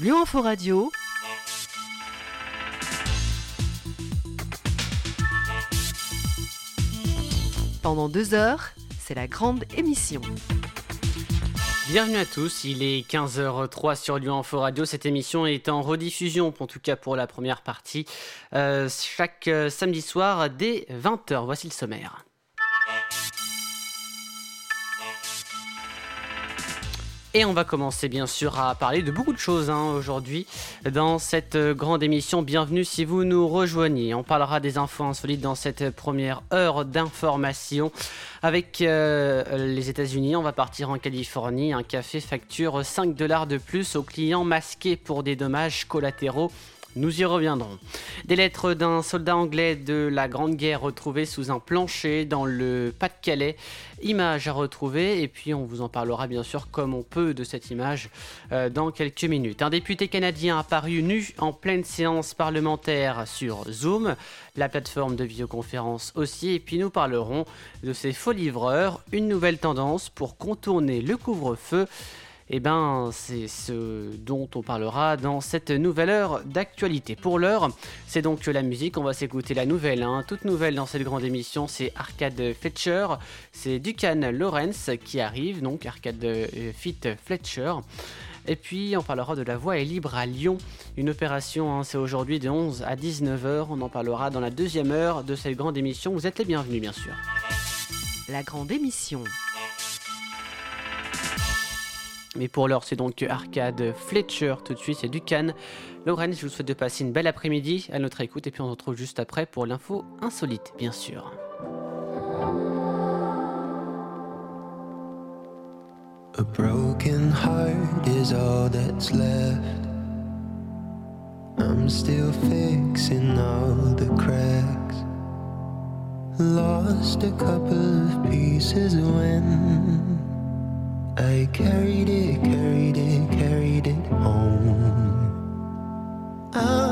Lyon Info Radio. Pendant deux heures, c'est la grande émission. Bienvenue à tous, il est 15h03 sur Lyon Info Radio. Cette émission est en rediffusion, en tout cas pour la première partie, euh, chaque euh, samedi soir dès 20h. Voici le sommaire. Et on va commencer bien sûr à parler de beaucoup de choses hein, aujourd'hui dans cette euh, grande émission. Bienvenue si vous nous rejoignez. On parlera des infos insolites dans cette première heure d'information. Avec euh, les États-Unis, on va partir en Californie. Un café facture 5 dollars de plus aux clients masqués pour des dommages collatéraux. Nous y reviendrons. Des lettres d'un soldat anglais de la Grande Guerre retrouvées sous un plancher dans le Pas-de-Calais. Image à retrouver et puis on vous en parlera bien sûr comme on peut de cette image euh, dans quelques minutes. Un député canadien apparu nu en pleine séance parlementaire sur Zoom, la plateforme de vidéoconférence aussi, et puis nous parlerons de ces faux livreurs, une nouvelle tendance pour contourner le couvre-feu eh ben, c'est ce dont on parlera dans cette nouvelle heure d'actualité. Pour l'heure, c'est donc la musique. On va s'écouter la nouvelle, hein. toute nouvelle dans cette grande émission. C'est Arcade Fletcher, c'est Ducan Lawrence qui arrive, donc Arcade euh, Fit Fletcher. Et puis on parlera de la voie est libre à Lyon, une opération, hein, c'est aujourd'hui de 11 à 19h, on en parlera dans la deuxième heure de cette grande émission, vous êtes les bienvenus bien sûr. La grande émission. Mais pour l'heure, c'est donc Arcade Fletcher tout de suite, c'est Ducan. Lorraine, je vous souhaite de passer une belle après-midi à notre écoute et puis on se retrouve juste après pour l'info insolite, bien sûr. A broken heart is all that's left. I'm still fixing all the cracks. Lost a couple of pieces when I carried it, carried it, carried it home. I'm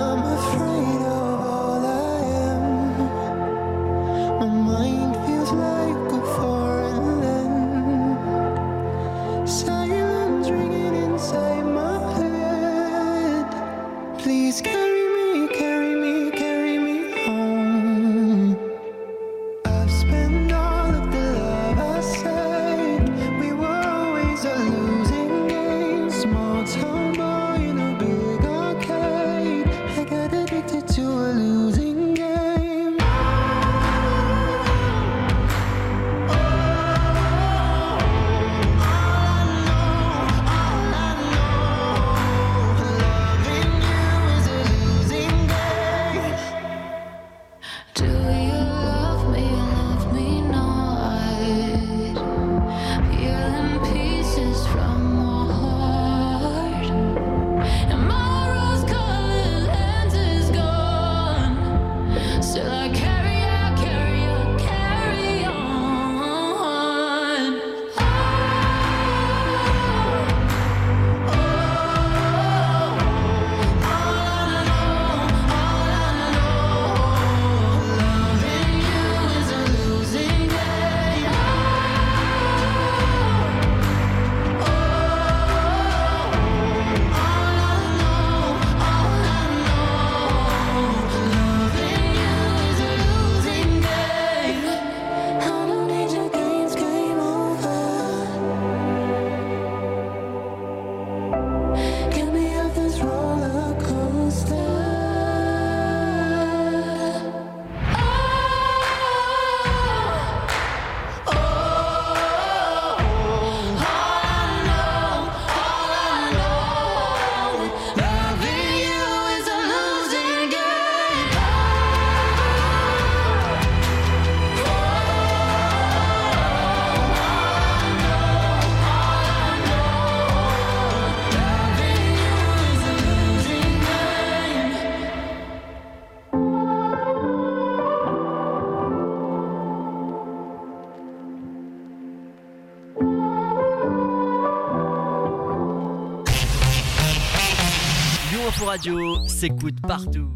s'écoute partout.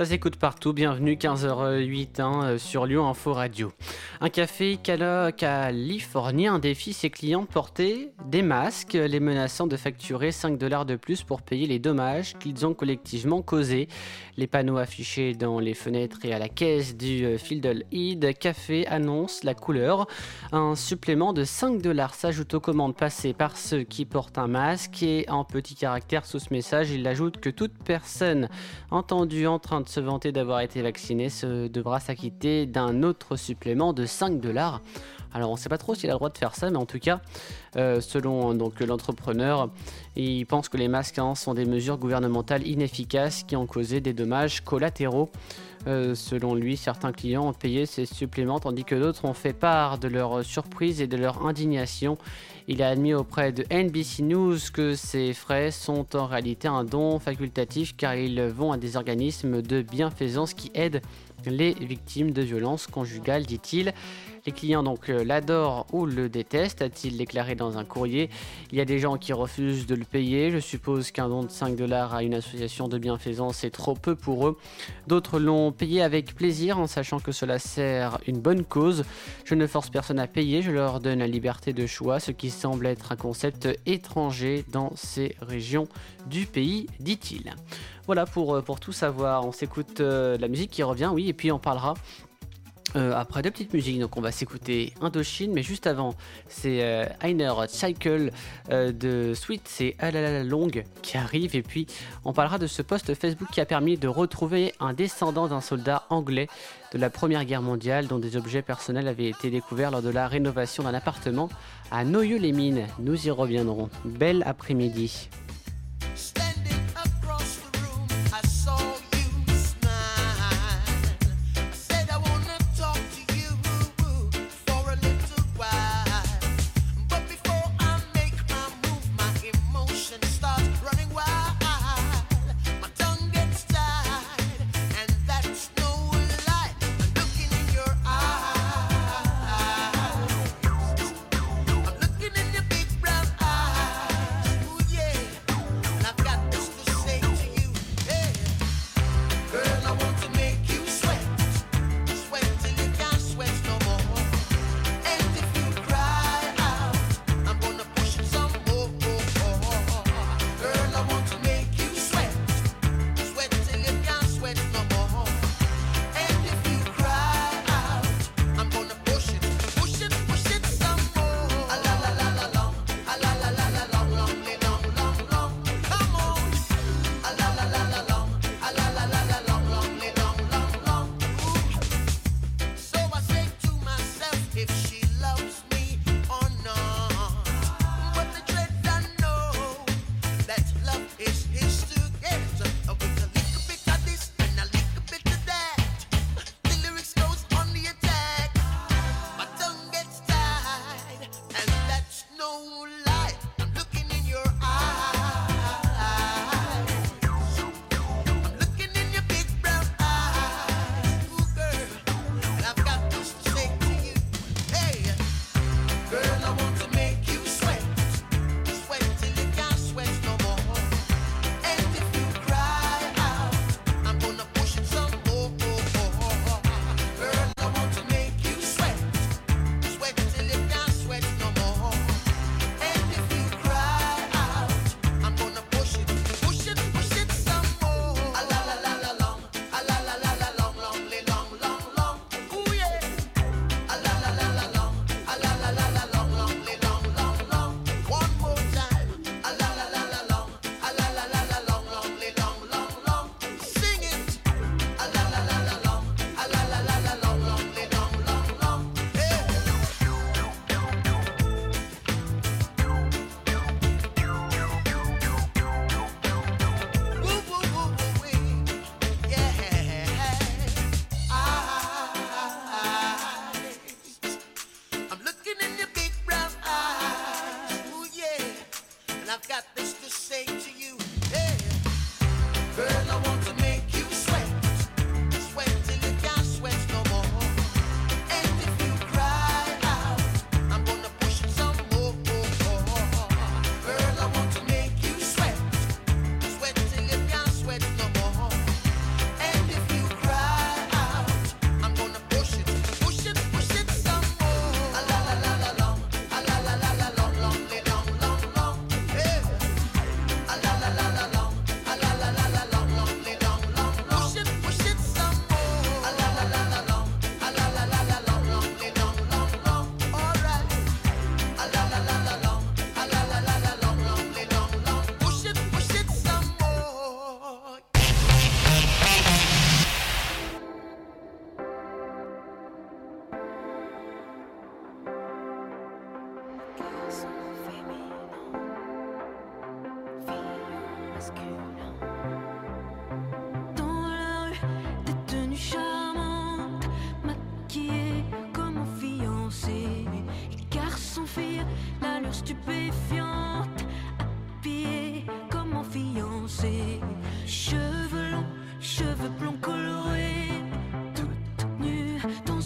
Ça s'écoute partout, bienvenue 15h08 hein, euh, sur Lyon Info Radio. Un café californien défie ses clients de porter des masques, les menaçant de facturer 5 dollars de plus pour payer les dommages qu'ils ont collectivement causés. Les panneaux affichés dans les fenêtres et à la caisse du euh, Fiddle Head Café annoncent la couleur. Un supplément de 5 dollars s'ajoute aux commandes passées par ceux qui portent un masque et en petit caractère sous ce message, il ajoute que toute personne entendue en train de se vanter d'avoir été vaccinée se devra s'acquitter d'un autre supplément de 5 dollars. Alors on ne sait pas trop s'il a le droit de faire ça, mais en tout cas, euh, selon donc l'entrepreneur, il pense que les masques hein, sont des mesures gouvernementales inefficaces qui ont causé des dommages collatéraux. Euh, selon lui, certains clients ont payé ces suppléments tandis que d'autres ont fait part de leur surprise et de leur indignation. Il a admis auprès de NBC News que ces frais sont en réalité un don facultatif car ils vont à des organismes de bienfaisance qui aident les victimes de violences conjugales, dit-il. Les clients donc euh, l'adorent ou le détestent, a-t-il déclaré dans un courrier. Il y a des gens qui refusent de le payer. Je suppose qu'un don de 5 dollars à une association de bienfaisance est trop peu pour eux. D'autres l'ont payé avec plaisir en sachant que cela sert une bonne cause. Je ne force personne à payer, je leur donne la liberté de choix, ce qui semble être un concept étranger dans ces régions du pays, dit-il. Voilà pour, euh, tout savoir. On s'écoute euh, la musique qui revient, oui, et puis on parlera euh, après deux petites musiques, donc on va s'écouter Indochine, mais juste avant, c'est euh, Einer Cycle euh, de Sweet, c'est Alala Long qui arrive, et puis on parlera de ce post Facebook qui a permis de retrouver un descendant d'un soldat anglais de la Première Guerre mondiale dont des objets personnels avaient été découverts lors de la rénovation d'un appartement à Noyeux-les-Mines. Nous y reviendrons. Bel après-midi.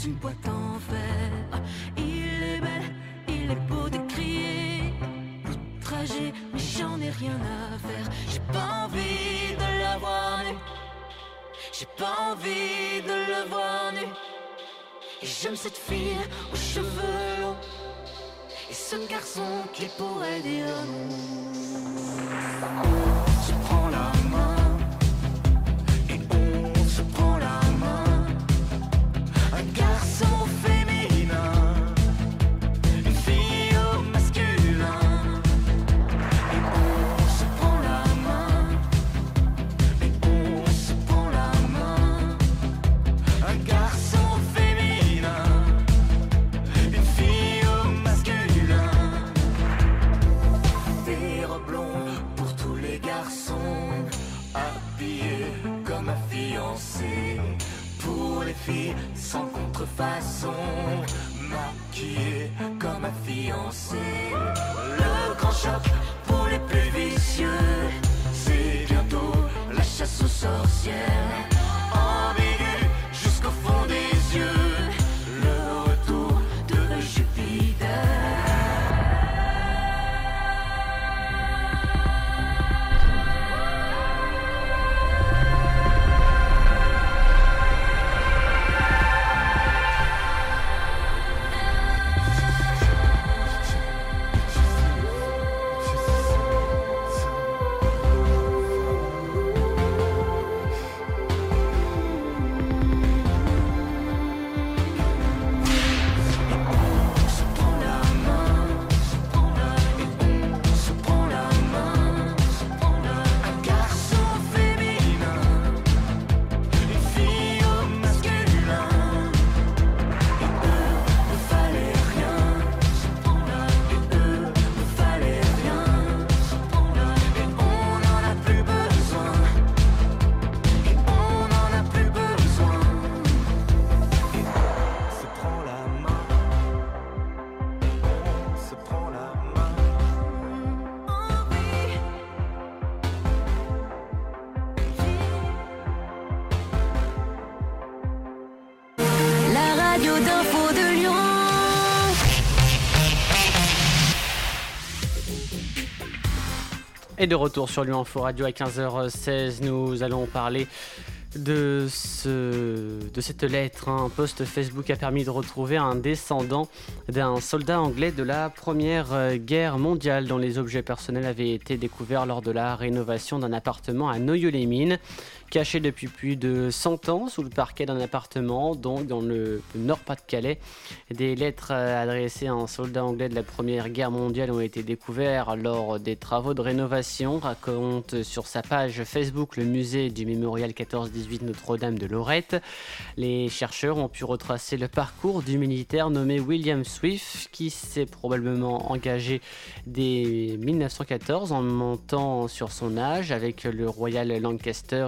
Une boîte en verre. Il est belle, il est beau de crier, outragé, mais j'en ai rien à faire. J'ai pas envie de la voir nue, j'ai pas envie de le voir nu. Et j'aime cette fille aux cheveux longs, et ce garçon qui pourrait dire non. Et de retour sur Lyon Radio à 15h16, nous allons parler de, de cette lettre. hein. Un post Facebook a permis de retrouver un descendant d'un soldat anglais de la Première euh, Guerre mondiale dont les objets personnels avaient été découverts lors de la rénovation d'un appartement à Noyeux-les-Mines. Caché depuis plus de 100 ans sous le parquet d'un appartement, donc dans le Nord-Pas-de-Calais, des lettres euh, adressées à un soldat anglais de la Première Guerre mondiale ont été découvertes lors des travaux de rénovation, raconte sur sa page Facebook le musée du mémorial 14-18 Notre-Dame de Lorette. Les chercheurs ont pu retracer le parcours du militaire nommé William Swift, qui s'est probablement engagé dès 1914 en montant sur son âge avec le Royal Lancaster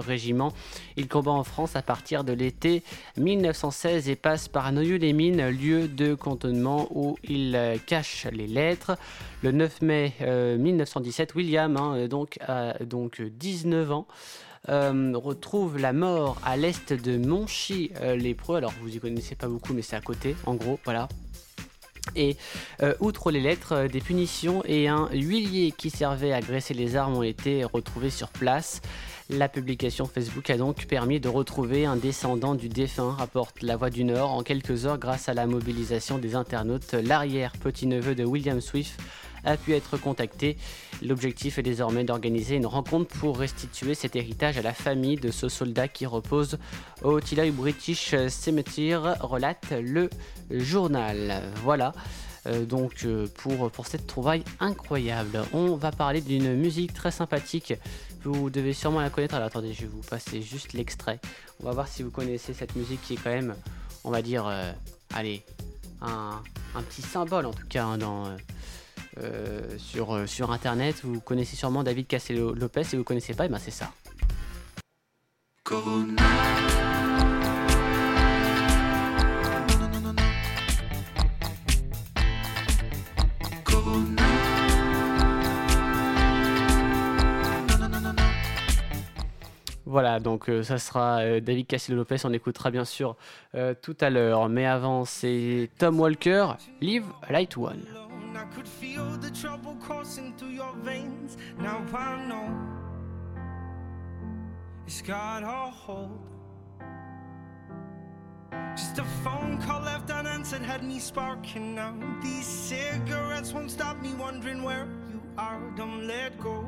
Il combat en France à partir de l'été 1916 et passe par Noyeux-les-Mines, lieu de cantonnement où il euh, cache les lettres. Le 9 mai euh, 1917, William, hein, donc, a donc 19 ans, euh, retrouve la mort à l'est de Monchy-les-Preux. Alors vous y connaissez pas beaucoup, mais c'est à côté, en gros, voilà. Et euh, outre les lettres, euh, des punitions et un huilier qui servait à graisser les armes ont été retrouvés sur place. La publication Facebook a donc permis de retrouver un descendant du défunt, rapporte La Voix du Nord. En quelques heures, grâce à la mobilisation des internautes, l'arrière-petit-neveu de William Swift a pu être contacté. L'objectif est désormais d'organiser une rencontre pour restituer cet héritage à la famille de ce soldat qui repose au Tilley British Cemetery, relate le journal. Voilà. euh, donc euh, pour cette trouvaille incroyable. On va parler d'une musique très sympathique. Vous devez sûrement la connaître. Alors attendez, je vais vous passer juste l'extrait. On va voir si vous connaissez cette musique qui est quand même, on va dire, euh, allez, un, petit symbole en tout cas hein, dans, euh, euh, sur, sur internet. Vous connaissez sûrement David Castello Lopez. Si vous ne connaissez pas, eh ben c'est ça. Voilà, donc euh, ça sera euh, David Castello Lopez. On écoutera bien sûr euh, tout à l'heure. Mais avant, c'est Tom Walker, Live Light One. I could feel the trouble coursing through your veins. Now I know it's got a hold. Just a phone call left unanswered had me sparking now. These cigarettes won't stop me wondering where you are. Don't let go.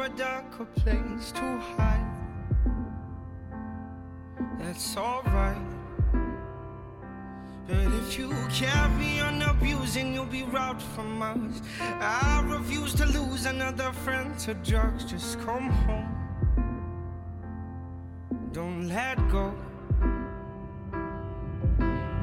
A darker place to hide. That's alright. But if you carry on abusing, you'll be robbed from us. I refuse to lose another friend to drugs. Just come home. Don't let go.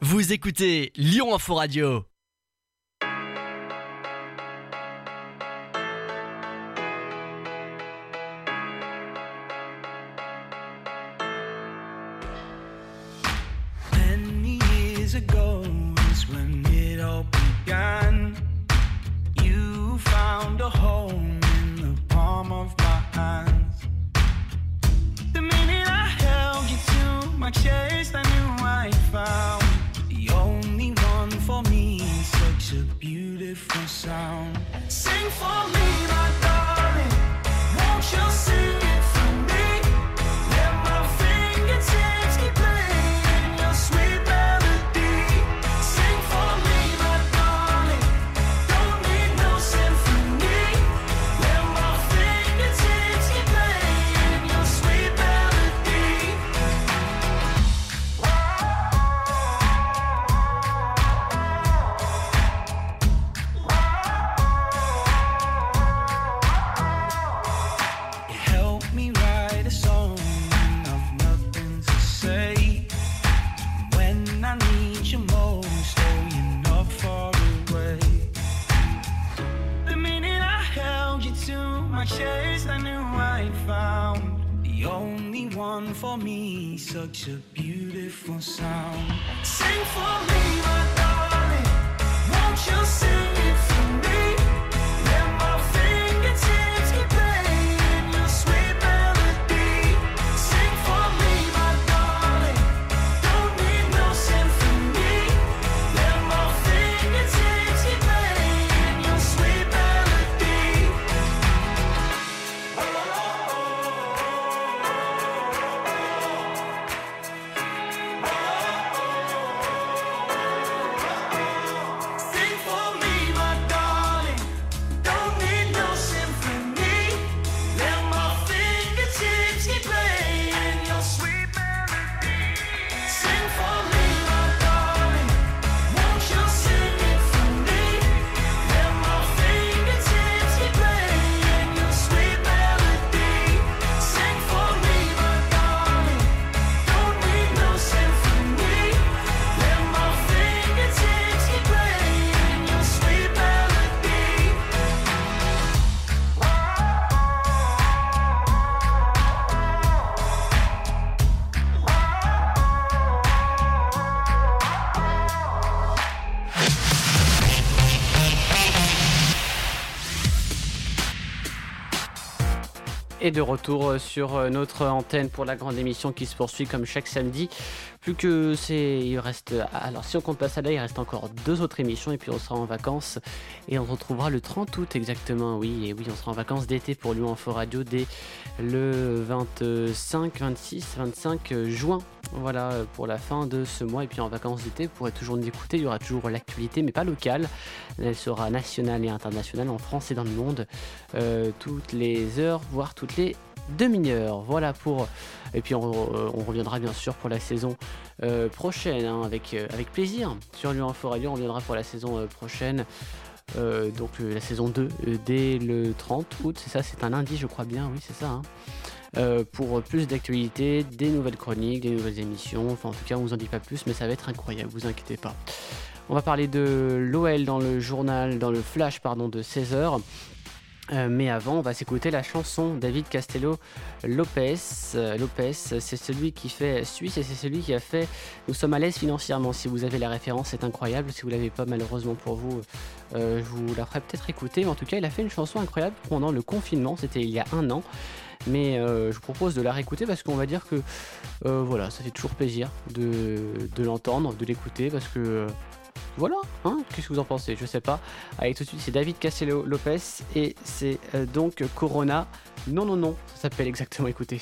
Vous écoutez Lyon Info Radio. Et de retour euh, sur euh, notre antenne pour la grande émission qui se poursuit comme chaque samedi. Plus que c'est. Il reste. Alors, si on compte pas ça là, il reste encore deux autres émissions et puis on sera en vacances. Et on se retrouvera le 30 août exactement. Oui, et oui, on sera en vacances d'été pour Lyon Info Radio dès le 25, 26, 25 juin. Voilà euh, pour la fin de ce mois. Et puis en vacances d'été, vous pourrez toujours nous écouter. Il y aura toujours l'actualité, mais pas locale. Elle sera nationale et internationale en France et dans le monde. euh, toutes les heures, voire toutes les demi-heures. Voilà pour. Et puis on, euh, reviendra bien sûr pour la saison prochaine, hein, avec, plaisir. Sur Lyon Info Radio, on reviendra pour la saison prochaine. Donc la saison 2 euh, dès le 30 août, c'est ça, c'est un lundi je crois bien, oui c'est ça. hein. Euh, pour plus d'actualités, des nouvelles chroniques, des nouvelles émissions, enfin en tout cas on vous en dit pas plus mais ça va être incroyable, vous inquiétez pas. On va parler de l'OL dans le journal, dans le flash pardon de 16h. Euh, mais avant, on va s'écouter la chanson David Castello Lopez. Euh, Lopez, c'est celui qui fait Suisse et c'est celui qui a fait Nous sommes à l'aise financièrement. Si vous avez la référence, c'est incroyable. Si vous l'avez pas, malheureusement pour vous, euh, je vous la ferai peut-être écouter. Mais en tout cas, il a fait une chanson incroyable pendant le confinement. C'était il y a un an. Mais euh, je vous propose de la réécouter parce qu'on va dire que euh, voilà, ça fait toujours plaisir de, l'entendre, de l'écouter parce que euh, voilà, hein, qu'est-ce que vous en pensez? Je sais pas. Allez, tout de suite, c'est David Castello Lopez et c'est donc Corona. Non, non, non, ça s'appelle exactement, écoutez.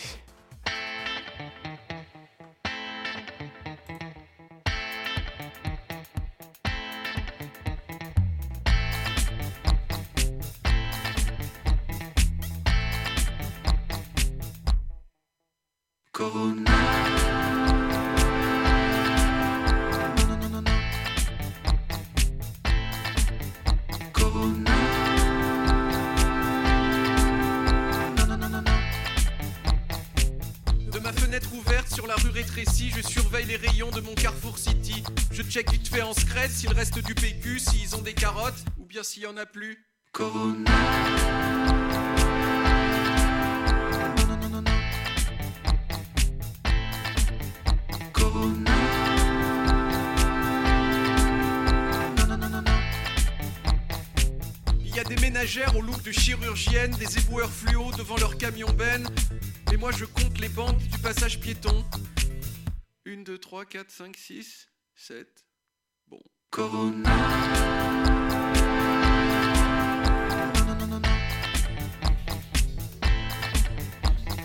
Reste du PQ, s'ils ont des carottes, ou bien s'il y en a plus. Corona. Il y a des ménagères au look de chirurgienne, des éboueurs fluo devant leur camion ben. Et moi je compte les bandes du passage piéton. 1, 2, 3, 4, 5, 6, 7. Corona.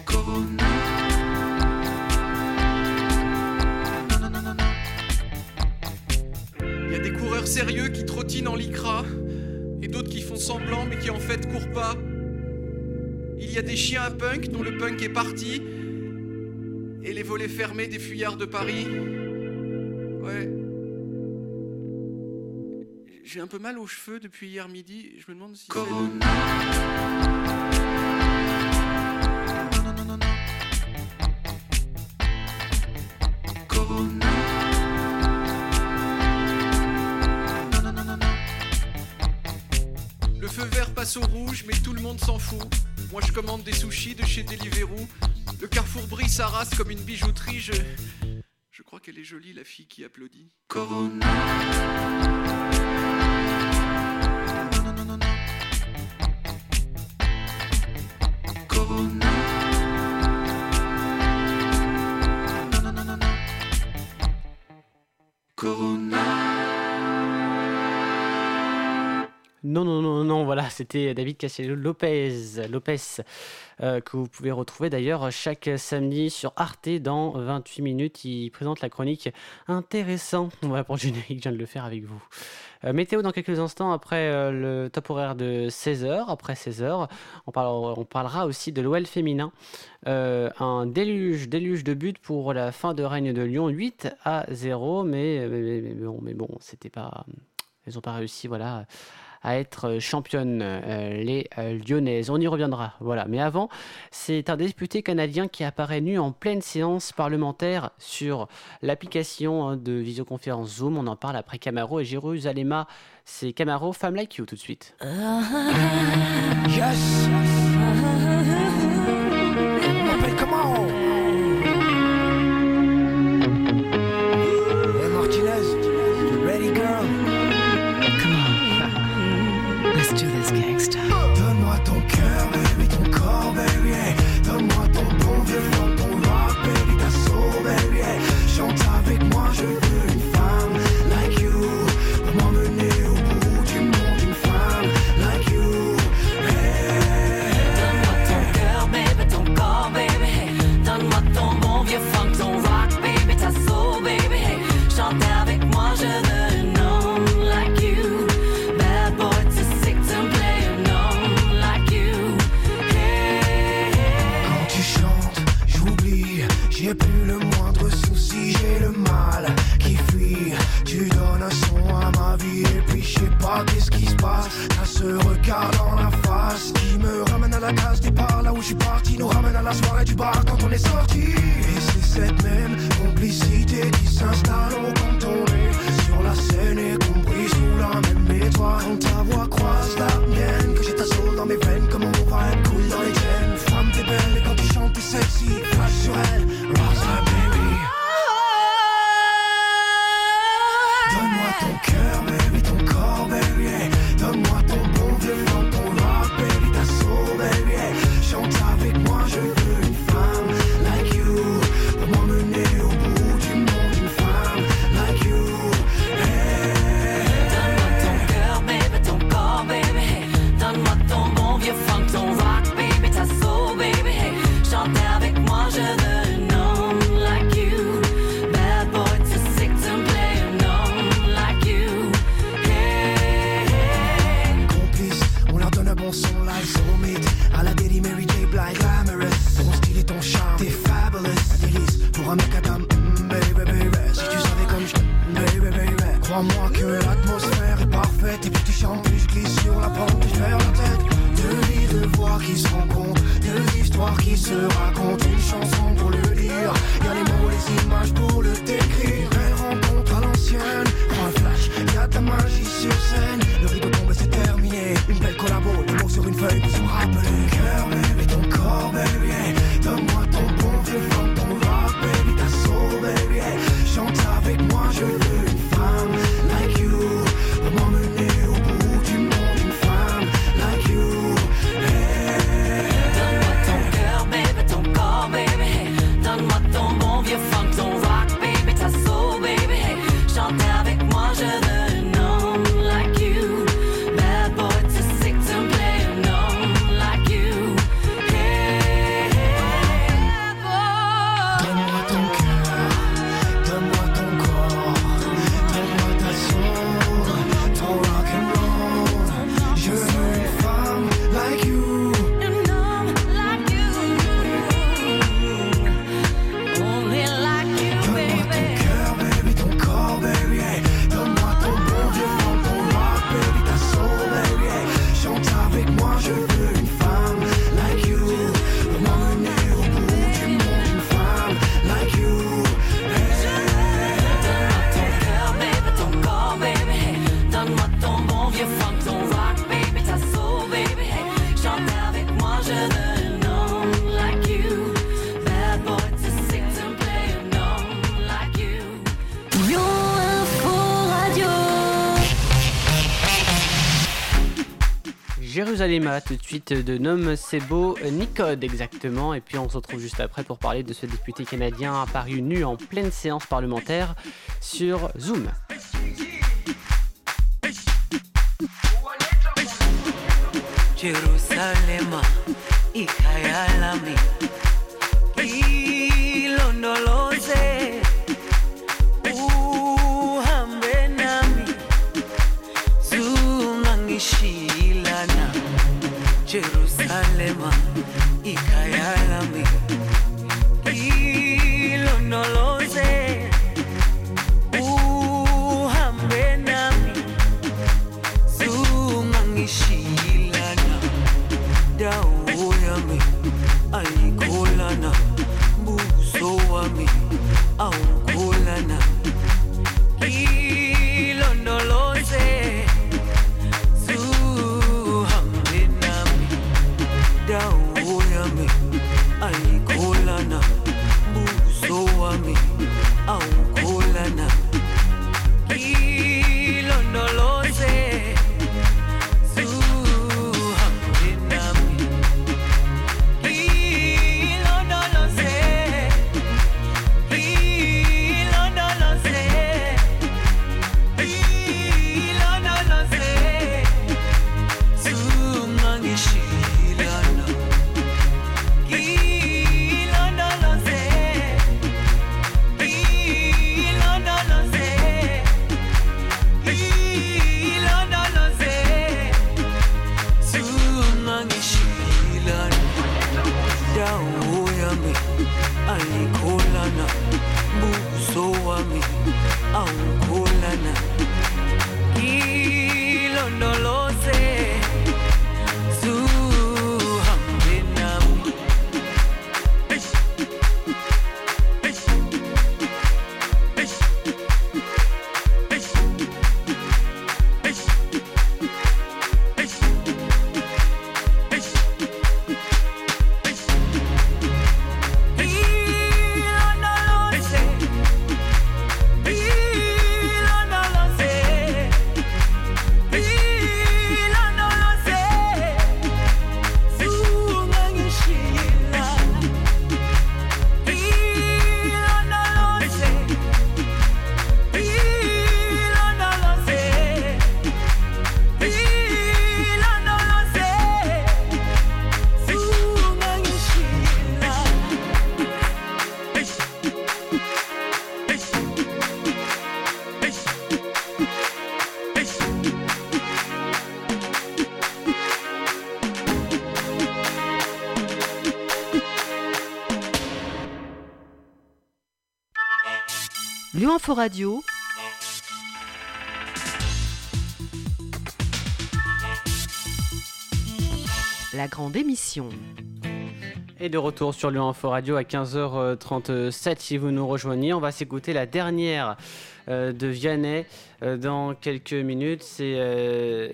Corona. Il y a des coureurs sérieux qui trottinent en lycra. Et d'autres qui font semblant mais qui en fait courent pas. Il y a des chiens à punk dont le punk est parti. Et les volets fermés des fuyards de Paris. Ouais. J'ai un peu mal aux cheveux depuis hier midi. Je me demande si. Corona. Non, non, non, non, non. Corona. Non, non, non, non, non. Le feu vert passe au rouge, mais tout le monde s'en fout. Moi je commande des sushis de chez Deliveroo. Le carrefour brille sa race comme une bijouterie. Je crois qu'elle est jolie, la fille qui applaudit. Corona. Non, non, non, non, non. Corona. c'était David Castello Lopez, Lopez que vous pouvez retrouver d'ailleurs chaque samedi sur Arte dans 28 minutes. Il présente la chronique intéressante. On va pour générique, je viens de le faire avec vous. Euh, météo dans quelques instants après euh, le top horaire de 16h. Après 16h, on, parlera, aussi de l'OL féminin. Euh, un déluge, déluge de buts pour la fin de règne de Lyon, 8 à 0. Mais, bon, mais bon c'était pas. Ils n'ont pas réussi, voilà à être euh, championnes, euh, les euh, Lyonnaises. On y reviendra, voilà. Mais avant, c'est un député canadien qui apparaît nu en pleine séance parlementaire sur l'application hein, de visioconférence Zoom. On en parle après Camaro et Jérusalema. C'est Camaro, Femme Like You tout de suite. Ah, ah, ah. l'atmosphère est parfaite Et puis tu chantes, puis je glisse sur la pente et je perds la tête. Deux lits de voix qui se rencontrent Deux histoires qui se racontent Une chanson pour le lire. Y'a les mots, les images pour le décrire. Une rencontre à l'ancienne. Un flash, y'a ta magie sur scène. Le rideau tombe c'est terminé. Une belle collabo, des mots sur une feuille qui sont rappelés Cœur, bébé, ton corps, bébé Donne-moi ton bon vieux Jérusalem, tout de suite de Nom Sebo Nicode exactement, et puis on se retrouve juste après pour parler de ce député canadien apparu nu en pleine séance parlementaire sur Zoom. One. Lyon Info Radio. La grande émission. Et de retour sur Lyon Info Radio à 15h37 si vous nous rejoignez. On va s'écouter la dernière de Vianney euh, dans quelques minutes. C'est euh,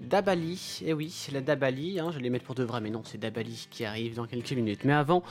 Dabali. Et oui, la Dabali. hein, je vais les mettre pour de vrai, mais non, c'est Dabali qui arrive dans quelques minutes. Mais avant,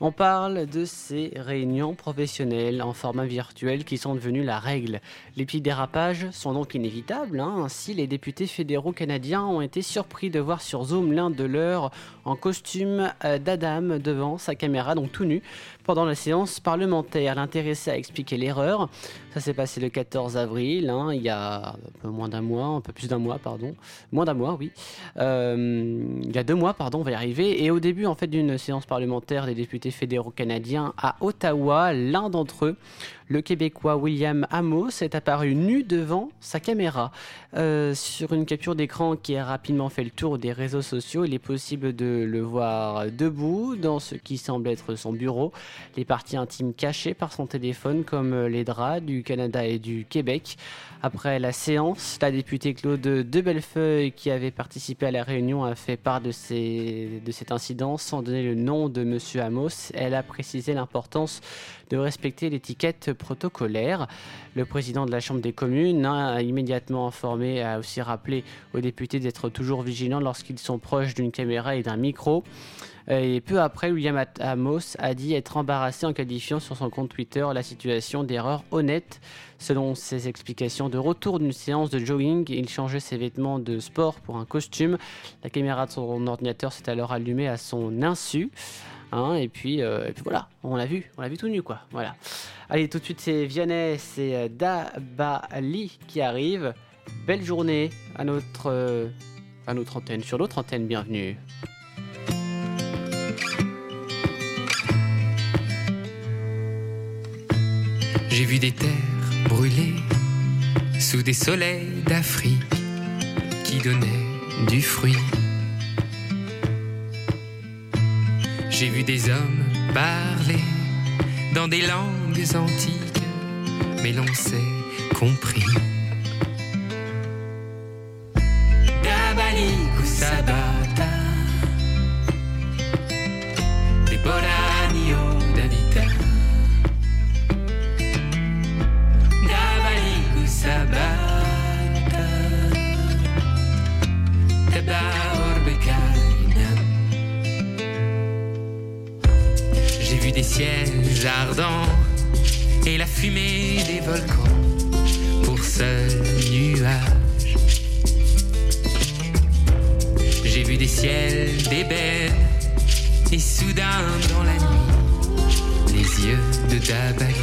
on parle de ces réunions professionnelles en format virtuel qui sont devenues la règle. Les petits dérapages sont donc inévitables. hein. Ainsi, les députés fédéraux canadiens ont été surpris de voir sur Zoom l'un de leurs en costume euh, d'Adam devant sa caméra, donc tout nu, pendant la séance parlementaire. L'intéressé a expliqué l'erreur. Ça s'est passé le 14 avril, hein, il y a un peu moins d'un mois, un peu plus d'un mois, pardon. Moins d'un mois, oui. Euh, il y a deux mois, pardon, on va y arriver. Et au début, en fait, d'une séance parlementaire des députés fédéraux canadiens à Ottawa, l'un d'entre eux, le Québécois William Amos, est apparu nu devant sa caméra. Euh, sur une capture d'écran qui a rapidement fait le tour des réseaux sociaux, il est possible de le voir debout dans ce qui semble être son bureau, les parties intimes cachées par son téléphone comme les draps du Canada et du Québec. Après la séance, la députée Claude de Bellefeuille, qui avait participé à la réunion, a fait part de, de cet incident sans donner le nom de M. Amos. Elle a précisé l'importance de respecter l'étiquette protocolaire. Le président de la Chambre des communes hein, a immédiatement informé, a aussi rappelé aux députés d'être toujours vigilants lorsqu'ils sont proches d'une caméra et d'un micro. Et peu après, William Amos a dit être embarrassé en qualifiant sur son compte Twitter la situation d'erreur honnête. Selon ses explications, de retour d'une séance de jogging, il changeait ses vêtements de sport pour un costume. La caméra de son ordinateur s'est alors allumée à son insu. Hein, et, puis, euh, et puis voilà, on l'a vu, on l'a vu tout nu quoi. Voilà. Allez, tout de suite, c'est Vianney, c'est euh, Dabali qui arrive. Belle journée à notre, euh, à notre antenne, sur l'autre antenne, bienvenue. J'ai vu des terres brûlées sous des soleils d'Afrique qui donnaient du fruit. J'ai vu des hommes parler dans des langues antiques, mais l'on s'est compris. Ardents et la fumée des volcans pour seul nuage. J'ai vu des ciels d'ébène et soudain dans la nuit, les yeux de Dabali.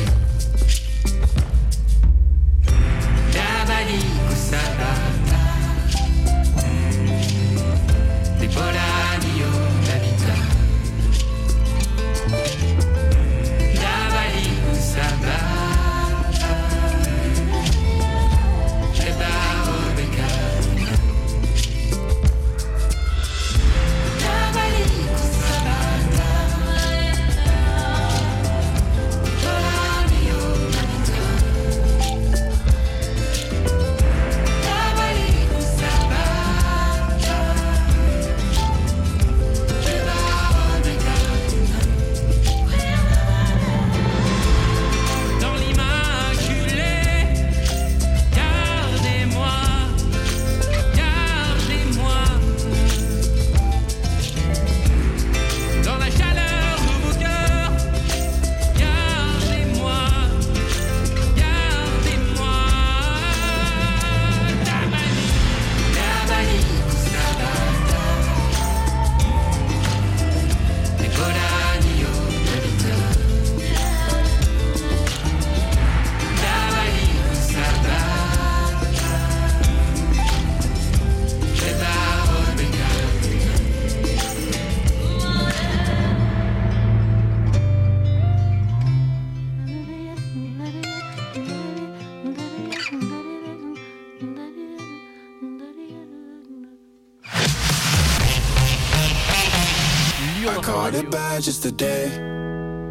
Just today.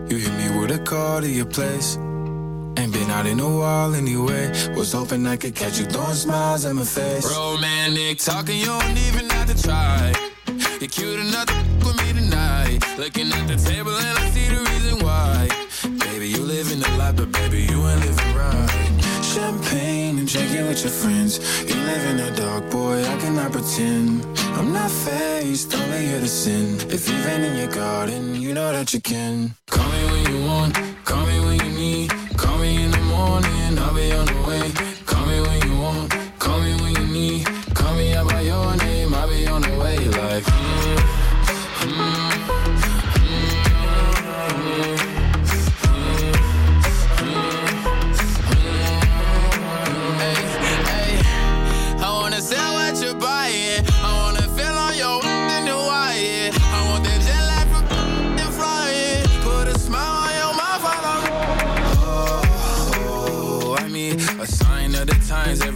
You hit me with a call to your place. Ain't been out in a while anyway. Was hoping I could catch you throwing smiles at my face. Romantic talking, you don't even have to try. You're cute enough to with me tonight. Looking at the table and I see the reason why. Baby, you living the life, but baby, you ain't living right. Champagne and drinking with your friends. You live in the dark, boy, I cannot pretend. I'm not faced, only here to sin. If you've been in your garden, you know that you can. Call me when you want, call me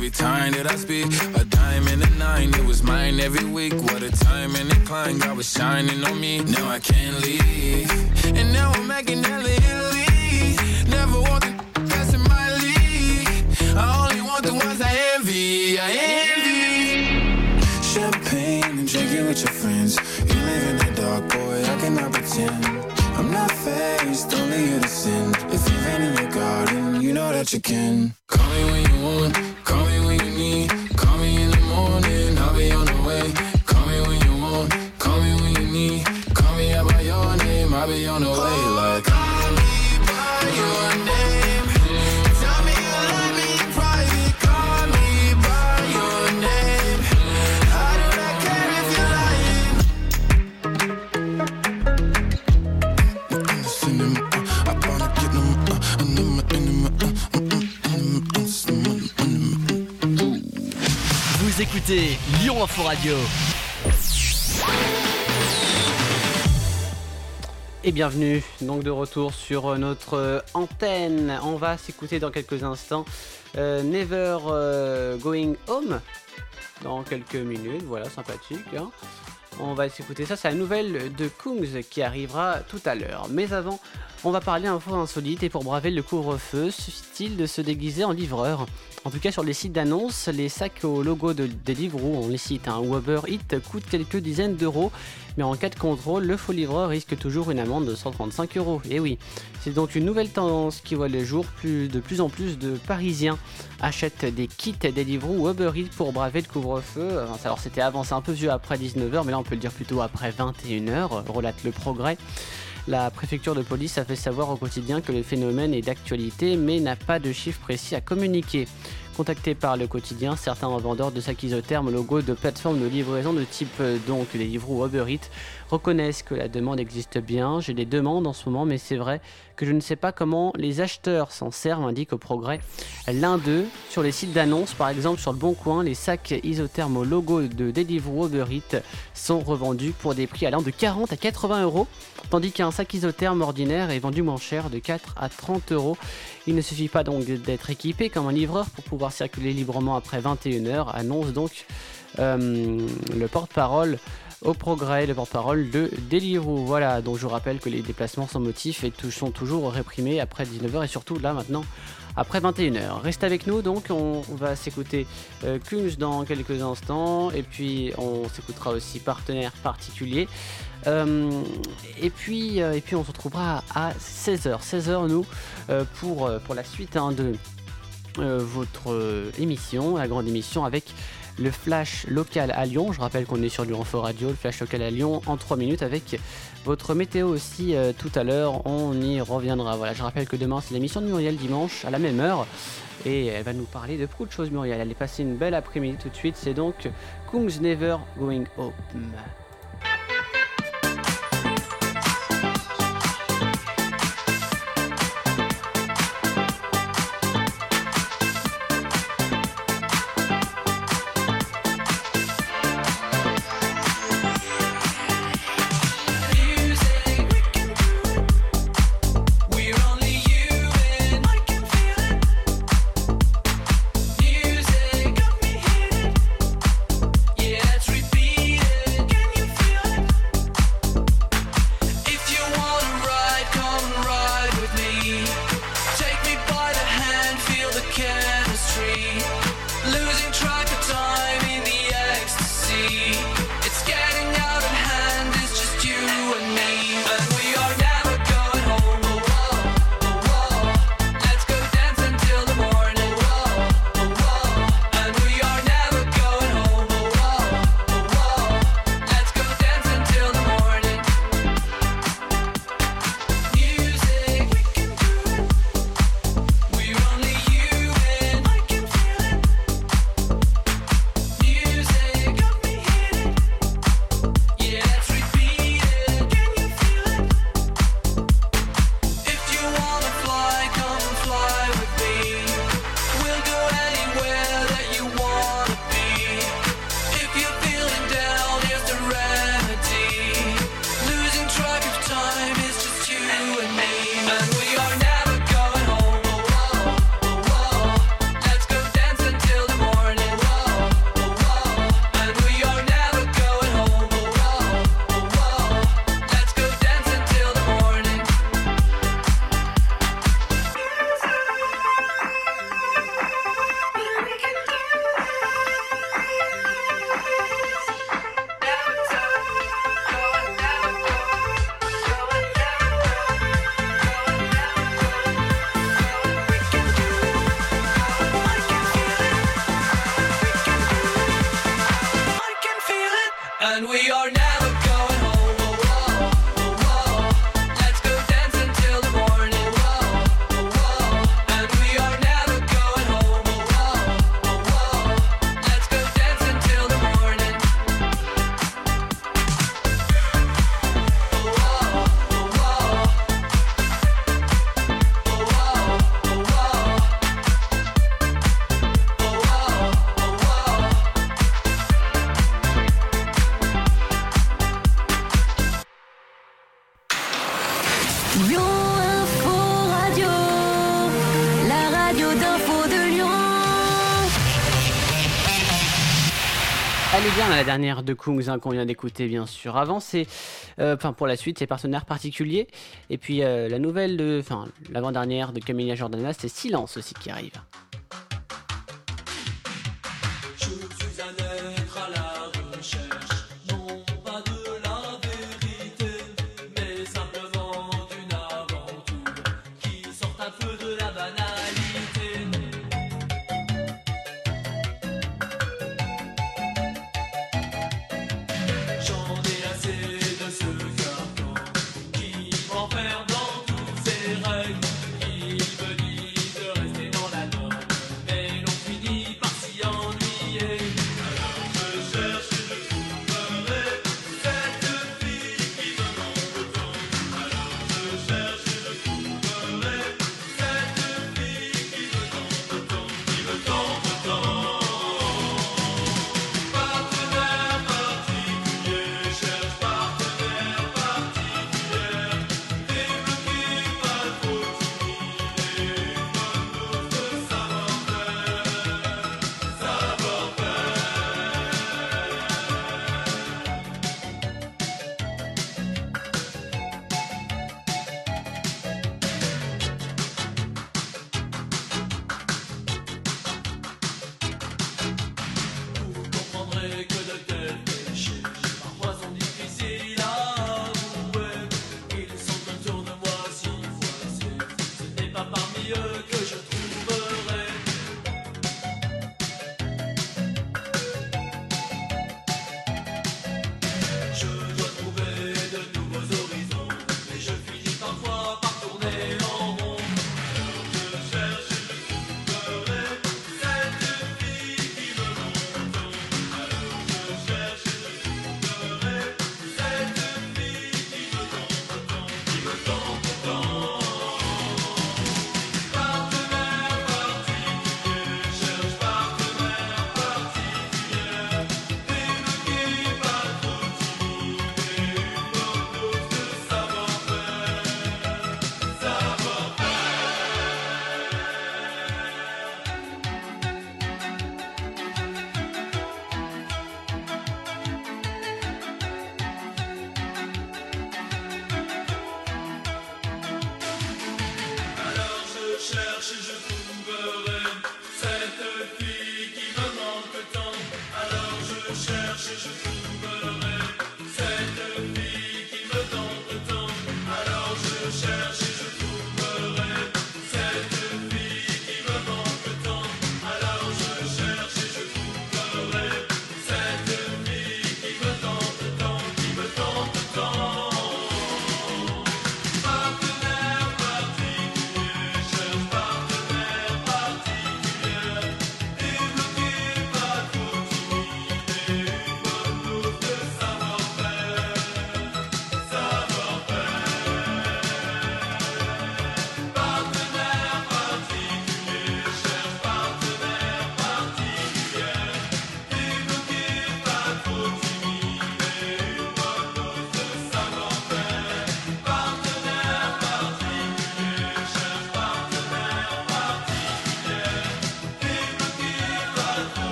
every time that I speak. A diamond and a nine, it was mine every week. What a time and a climb, God was shining on me. Now I can't leave. And now I'm making hella Italy. Never want the that's in my league. I only want the ones I envy. I envy. Champagne and drinking with your friends. You live in the dark, boy, I cannot pretend. I'm not faced, only sin. If you've in your garden, you know that you can. Call me when you want, écoutez Lyon Info Radio. Et bienvenue donc de retour sur notre euh, antenne. On va s'écouter dans quelques instants euh, Never euh, Going Home dans quelques minutes. Voilà, sympathique. hein. On va s'écouter ça, c'est la nouvelle de Kungs qui arrivera tout à l'heure. Mais avant, on va parler info insolite et pour braver le couvre-feu, suffit-il de se déguiser en livreur? En tout cas, sur les sites d'annonces, les sacs au logo de Deliveroo, on les cite, hein, ou Uber coûtent quelques dizaines d'euros. Mais en cas de contrôle, le faux livreur risque toujours une amende de 135 euros. Et oui, c'est donc une nouvelle tendance qui voit le jour. Plus, de plus en plus de Parisiens achètent des kits Deliveroo ou Uber Eats pour braver le couvre-feu. Alors c'était avant, c'est un peu vieux après 19h, mais là on peut le dire plutôt après 21h, relate le progrès. La préfecture de police a fait savoir au quotidien que le phénomène est d'actualité mais n'a pas de chiffres précis à communiquer. Contactés par le quotidien, certains vendeurs de sacs isothermes au logo de plateformes de livraison de type euh, donc Deliveroo ou Uber Eats reconnaissent que la demande existe bien. J'ai des demandes en ce moment, mais c'est vrai que je ne sais pas comment les acheteurs s'en servent, indique au progrès l'un d'eux. Sur les sites d'annonces, par exemple sur le Bon Coin, les sacs isothermes au logo de Deliveroo Uber Eats sont revendus pour des prix allant de 40 à 80 euros, tandis qu'un sac isotherme ordinaire est vendu moins cher de 4 à 30 euros. Il ne suffit pas donc d'être équipé comme un livreur pour pouvoir circuler librement après 21h, annonce donc euh, le porte-parole au progrès, le porte-parole de Deliveroo. Voilà, donc je vous rappelle que les déplacements sans motif et sont toujours réprimés après 19h et surtout là maintenant après 21h. Reste avec nous donc, on, va s'écouter euh, dans quelques instants et puis on s'écoutera aussi partenaire particulier. Euh, et, puis, euh, et puis on se retrouvera à 16h. 16h nous euh, pour, pour la suite hein, de votre émission, la grande émission avec le flash local à Lyon. Je rappelle qu'on est sur Lyon Info Radio, le flash local à Lyon en 3 minutes avec votre météo aussi euh, tout à l'heure. On y reviendra. Voilà, je rappelle que demain c'est l'émission de Muriel dimanche à la même heure. Et elle va nous parler de beaucoup de choses, Muriel. Elle est passée une belle après-midi tout de suite. C'est donc Kungs Never Going Home. dernière de Kungs hein, qu'on vient d'écouter bien sûr avant, c'est euh, pour la suite ses partenaires particuliers. et puis euh, la nouvelle de enfin l'avant-dernière de Camilla Jordana c'est Silence aussi qui arrive.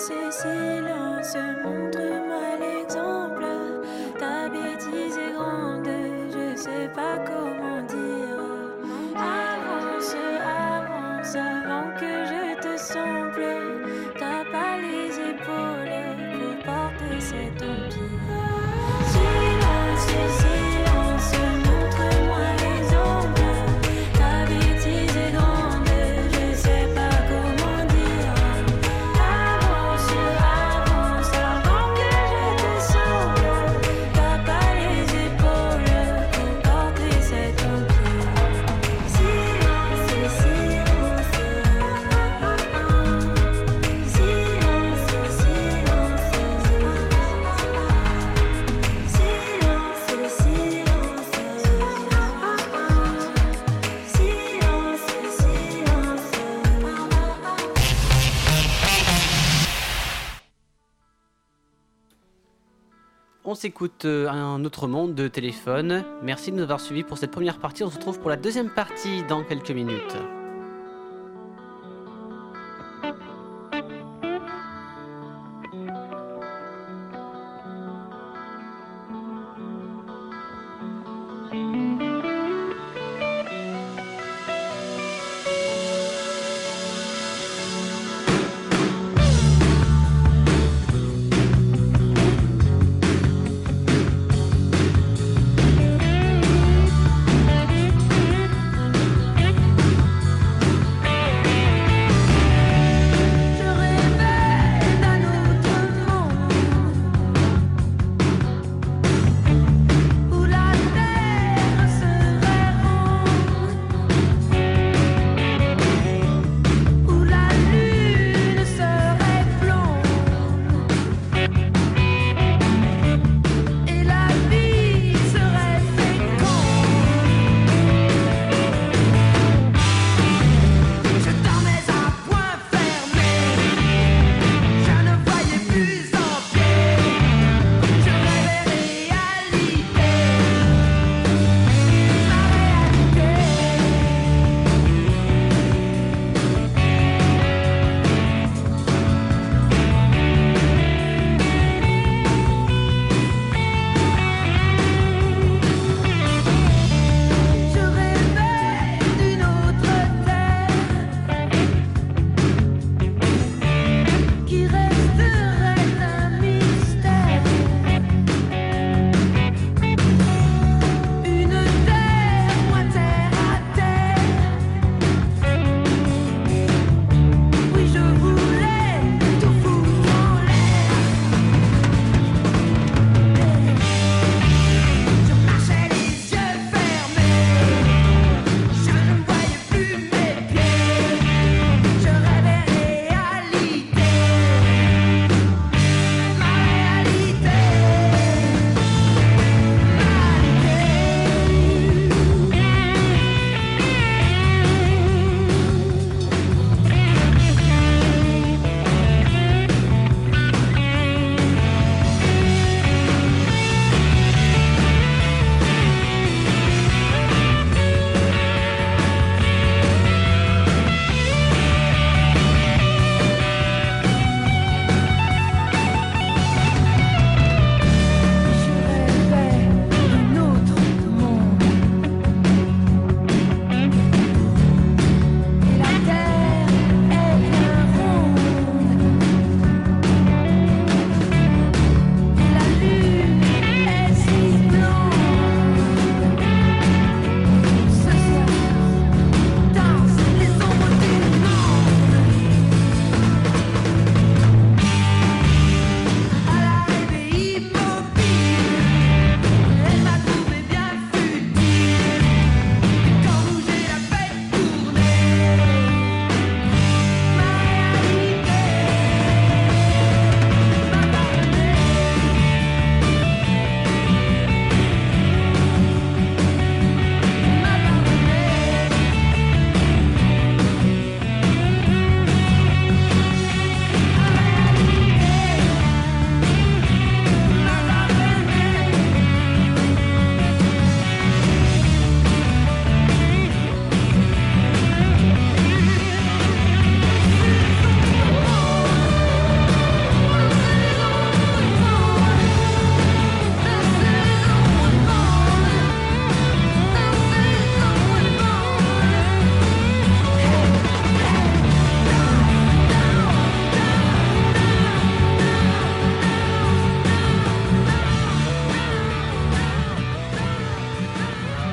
ce silence, montre-moi l'exemple. Ta bêtise est grande, je sais pas comment. s'écoute euh, un autre monde de téléphone. Merci de nous avoir suivis pour cette première partie. On se retrouve pour la deuxième partie dans quelques minutes.